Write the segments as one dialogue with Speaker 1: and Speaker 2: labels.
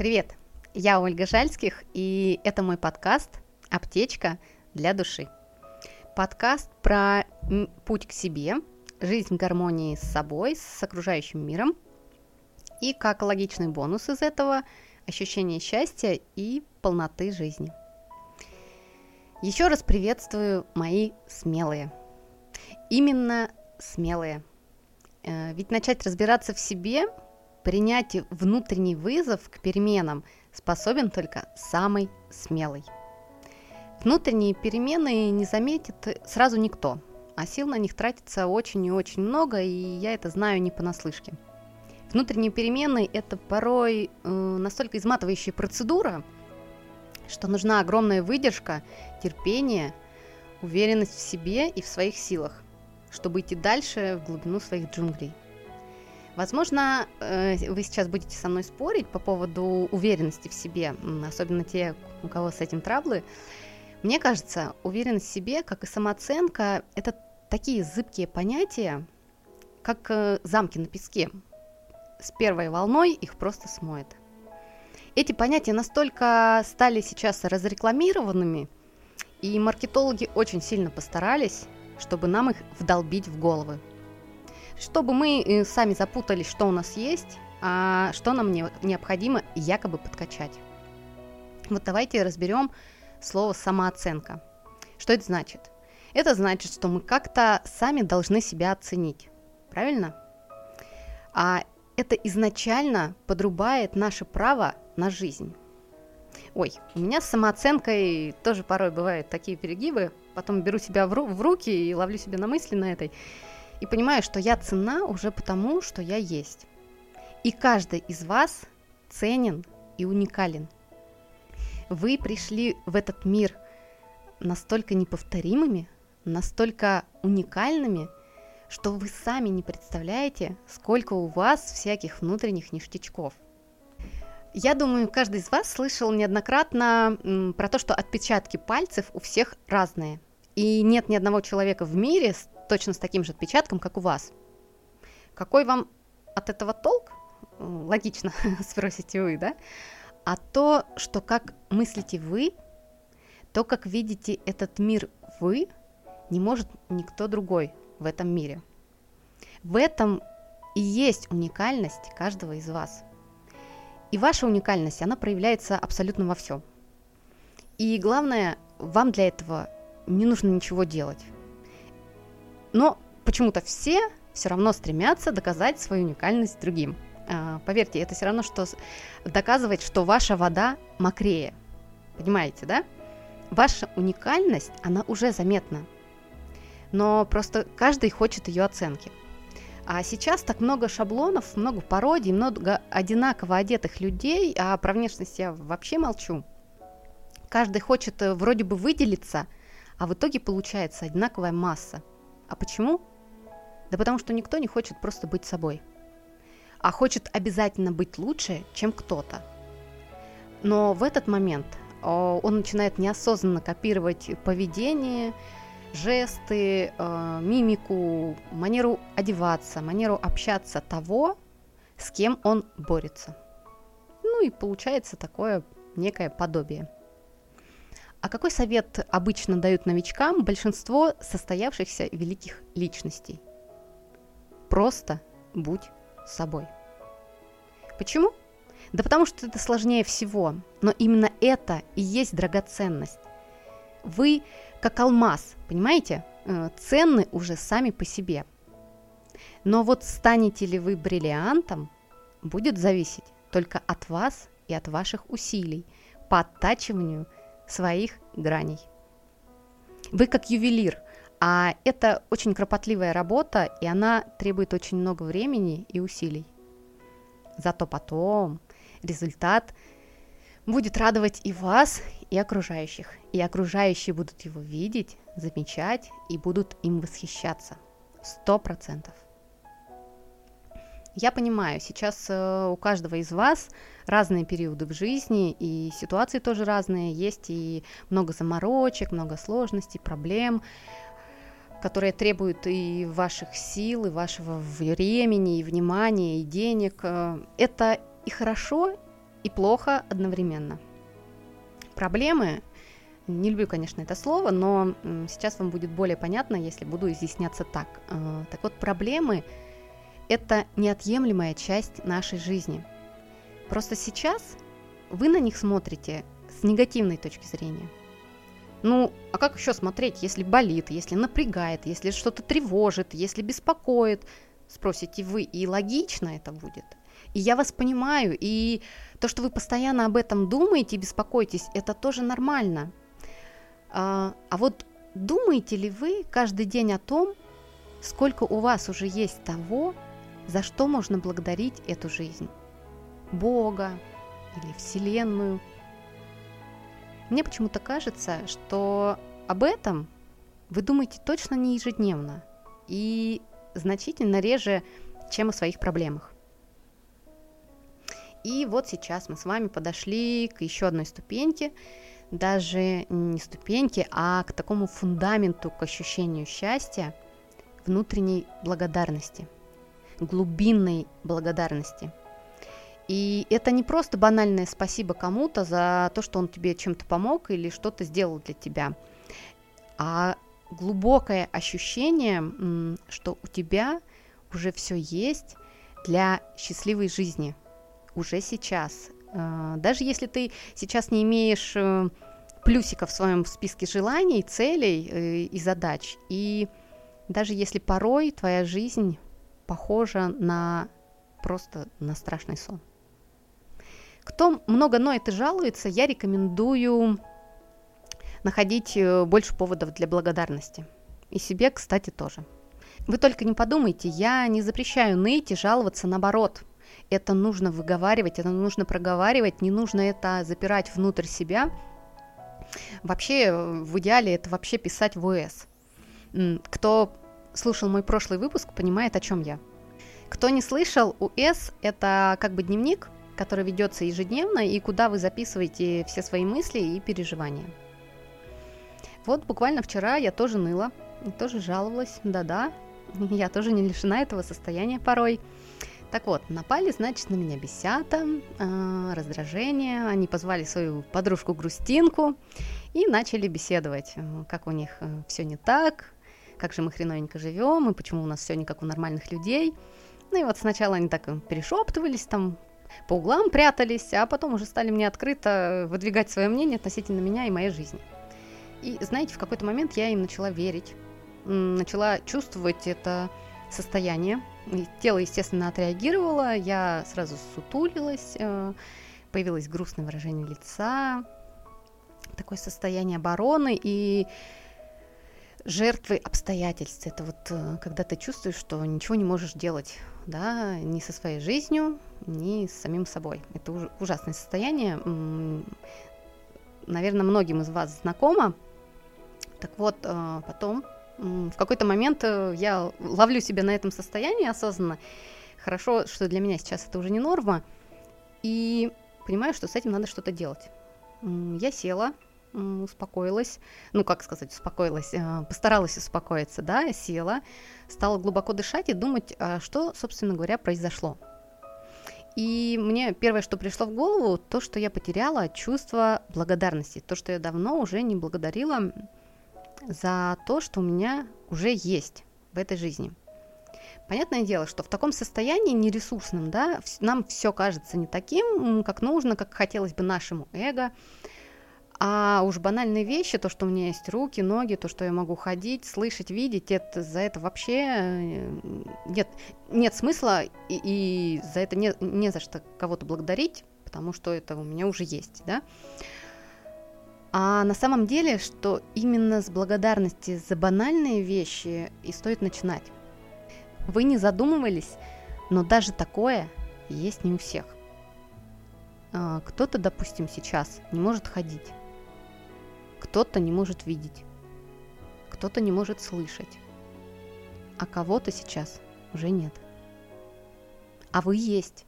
Speaker 1: Привет! Я Ольга Жальских, и это мой подкаст «Аптечка для души». Подкаст про путь к себе, жизнь в гармонии с собой, с окружающим миром, и как логичный бонус из этого – ощущение счастья и полноты жизни. Еще раз приветствую мои смелые. Именно смелые. Э, ведь начать разбираться в себе Принять внутренний вызов к переменам способен только самый смелый. Внутренние перемены не заметит сразу никто, а сил на них тратится очень и очень много, и я это знаю не понаслышке. Внутренние перемены – это порой э, настолько изматывающая процедура, что нужна огромная выдержка, терпение, уверенность в себе и в своих силах, чтобы идти дальше в глубину своих джунглей. Возможно, э, вы сейчас будете со мной спорить по поводу уверенности в себе, особенно те, у кого с этим траблы. Мне кажется, уверенность в себе, как и самооценка, это такие зыбкие понятия, как э, замки на песке. С первой волной их просто смоет. Эти понятия настолько стали сейчас разрекламированными, и маркетологи очень сильно постарались, чтобы нам их вдолбить в головы чтобы мы э, сами запутались, что у нас есть, а что нам не, необходимо якобы подкачать. Вот давайте разберем слово самооценка. Что это значит? Это значит, что мы как-то сами должны себя оценить. Правильно? А это изначально подрубает наше право на жизнь. Ой, у меня с самооценкой тоже порой бывают такие перегибы. Потом беру себя в, ру- в руки и ловлю себя на мысли на этой и понимаю, что я цена уже потому, что я есть. И каждый из вас ценен и уникален. Вы пришли в этот мир настолько неповторимыми, настолько уникальными, что вы сами не представляете, сколько у вас всяких внутренних ништячков. Я думаю, каждый из вас слышал неоднократно про то, что отпечатки пальцев у всех разные. И нет ни одного человека в мире точно с таким же отпечатком, как у вас. Какой вам от этого толк? Логично, спросите вы, да? А то, что как мыслите вы, то, как видите этот мир вы, не может никто другой в этом мире. В этом и есть уникальность каждого из вас. И ваша уникальность, она проявляется абсолютно во всем. И главное, вам для этого не нужно ничего делать. Но почему-то все все равно стремятся доказать свою уникальность другим. А, поверьте, это все равно, что доказывать, что ваша вода мокрее. Понимаете, да? Ваша уникальность, она уже заметна. Но просто каждый хочет ее оценки. А сейчас так много шаблонов, много пародий, много одинаково одетых людей, а про внешность я вообще молчу. Каждый хочет э, вроде бы выделиться, а в итоге получается одинаковая масса – а почему? Да потому что никто не хочет просто быть собой, а хочет обязательно быть лучше, чем кто-то. Но в этот момент он начинает неосознанно копировать поведение, жесты, э, мимику, манеру одеваться, манеру общаться того, с кем он борется. Ну и получается такое некое подобие. А какой совет обычно дают новичкам большинство состоявшихся великих личностей? Просто будь собой. Почему? Да потому что это сложнее всего, но именно это и есть драгоценность. Вы как алмаз, понимаете, э, ценны уже сами по себе. Но вот станете ли вы бриллиантом, будет зависеть только от вас и от ваших усилий по оттачиванию – своих граней. Вы как ювелир, а это очень кропотливая работа, и она требует очень много времени и усилий. Зато потом результат будет радовать и вас, и окружающих. И окружающие будут его видеть, замечать и будут им восхищаться. Сто процентов. Я понимаю, сейчас э, у каждого из вас разные периоды в жизни, и ситуации тоже разные, есть и много заморочек, много сложностей, проблем, которые требуют и ваших сил, и вашего времени, и внимания, и денег. Э, это и хорошо, и плохо одновременно. Проблемы, не люблю, конечно, это слово, но сейчас вам будет более понятно, если буду изъясняться так. Э, так вот, проблемы – это неотъемлемая часть нашей жизни. Просто сейчас вы на них смотрите с негативной точки зрения. Ну, а как еще смотреть, если болит, если напрягает, если что-то тревожит, если беспокоит? Спросите вы, и логично это будет. И я вас понимаю, и то, что вы постоянно об этом думаете и беспокоитесь, это тоже нормально. А, а вот думаете ли вы каждый день о том, сколько у вас уже есть того, за что можно благодарить эту жизнь? Бога или Вселенную? Мне почему-то кажется, что об этом вы думаете точно не ежедневно и значительно реже, чем о своих проблемах. И вот сейчас мы с вами подошли к еще одной ступеньке, даже не ступеньке, а к такому фундаменту, к ощущению счастья, внутренней благодарности, глубинной благодарности. И это не просто банальное спасибо кому-то за то, что он тебе чем-то помог или что-то сделал для тебя, а глубокое ощущение, что у тебя уже все есть для счастливой жизни – уже сейчас. А, даже если ты сейчас не имеешь э, плюсика в своем списке желаний, целей э, и задач, и даже если порой твоя жизнь похожа на просто на страшный сон. Кто много ноет и жалуется, я рекомендую находить э, больше поводов для благодарности. И себе, кстати, тоже. Вы только не подумайте, я не запрещаю ныть и жаловаться наоборот это нужно выговаривать, это нужно проговаривать, не нужно это запирать внутрь себя. Вообще, в идеале это вообще писать в ОС. Кто слушал мой прошлый выпуск, понимает, о чем я. Кто не слышал, УС – это как бы дневник, который ведется ежедневно и куда вы записываете все свои мысли и переживания. Вот буквально вчера я тоже ныла, тоже жаловалась, да-да, я тоже не лишена этого состояния порой – так вот, напали, значит, на меня бесята, э, раздражение. Они позвали свою подружку Грустинку и начали беседовать, как у них э, все не так, как же мы хреновенько живем, и почему у нас все не как у нормальных людей. Ну и вот сначала они так перешептывались там, по углам прятались, а потом уже стали мне открыто выдвигать свое мнение относительно меня и моей жизни. И знаете, в какой-то момент я им начала верить, начала чувствовать это состояние, Тело, естественно, отреагировало, я сразу сутулилась, э, появилось грустное выражение лица, такое состояние обороны и жертвы обстоятельств. Это вот э, когда ты чувствуешь, что ничего не можешь делать, да, ни со своей жизнью, ни с самим собой. Это ужасное состояние. Наверное, многим из вас знакомо. Так вот, э, потом в какой-то момент э, я ловлю себя на этом состоянии осознанно. Хорошо, что для меня сейчас это уже не норма. И понимаю, что с этим надо что-то делать. Я села, успокоилась, ну, как сказать, успокоилась, э, постаралась успокоиться, да, села, стала глубоко дышать и думать, а что, собственно говоря, произошло. И мне первое, что пришло в голову, то, что я потеряла чувство благодарности, то, что я давно уже не благодарила за то, что у меня уже есть в этой жизни. Понятное дело, что в таком состоянии нересурсном, да, нам все кажется не таким, как нужно, как хотелось бы нашему эго. А уж банальные вещи, то, что у меня есть руки, ноги, то, что я могу ходить, слышать, видеть, это, за это вообще э, нет, нет смысла, и, и за это не, не за что кого-то благодарить, потому что это у меня уже есть, да. А на самом деле, что именно с благодарности за банальные вещи и стоит начинать. Вы не задумывались, но даже такое есть не у всех. А, кто-то, допустим, сейчас не может ходить, кто-то не может видеть, кто-то не может слышать, а кого-то сейчас уже нет. А вы есть,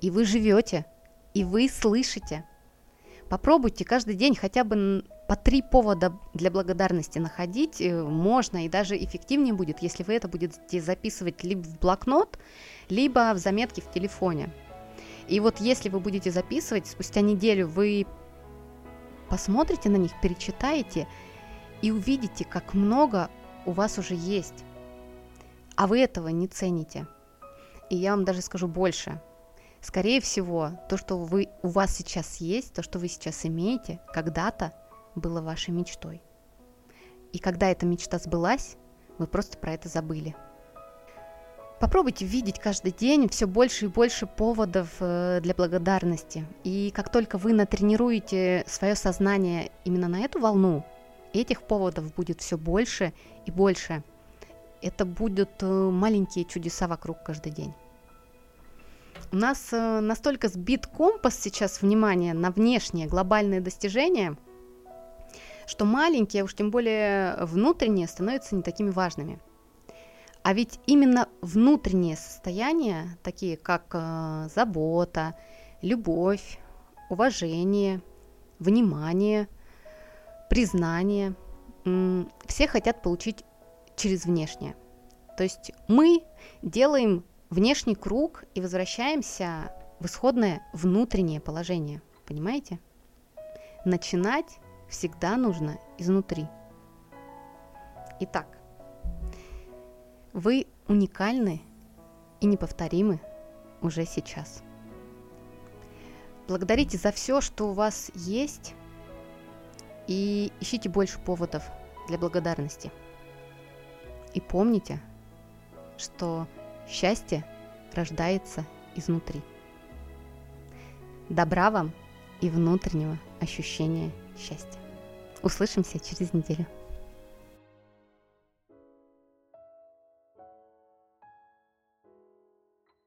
Speaker 1: и вы живете, и вы слышите – Попробуйте каждый день хотя бы по три повода для благодарности находить. Э, можно и даже эффективнее будет, если вы это будете записывать либо в блокнот, либо в заметке в телефоне. И вот если вы будете записывать, спустя неделю вы посмотрите на них, перечитаете и увидите, как много у вас уже есть. А вы этого не цените. И я вам даже скажу больше. Скорее всего, то, что вы, у вас сейчас есть, то, что вы сейчас имеете, когда-то было вашей мечтой. И когда эта мечта сбылась, вы просто про это забыли. Попробуйте видеть каждый день все больше и больше поводов э, для благодарности. И как только вы натренируете свое сознание именно на эту волну, этих поводов будет все больше и больше. Это будут э, маленькие чудеса вокруг каждый день. У нас э, настолько сбит компас сейчас внимания на внешние глобальные достижения, что маленькие, уж тем более внутренние, становятся не такими важными – а ведь именно внутренние состояния, такие как э, забота, любовь, уважение, внимание, признание, э, все хотят получить через внешнее. То есть мы делаем внешний круг и возвращаемся в исходное внутреннее положение. Понимаете? Начинать всегда нужно изнутри. Итак, вы уникальны и неповторимы уже сейчас. Благодарите за все, что у вас есть, и ищите больше поводов для благодарности. И помните, что счастье рождается изнутри. Добра вам и внутреннего ощущения счастья. Услышимся через неделю.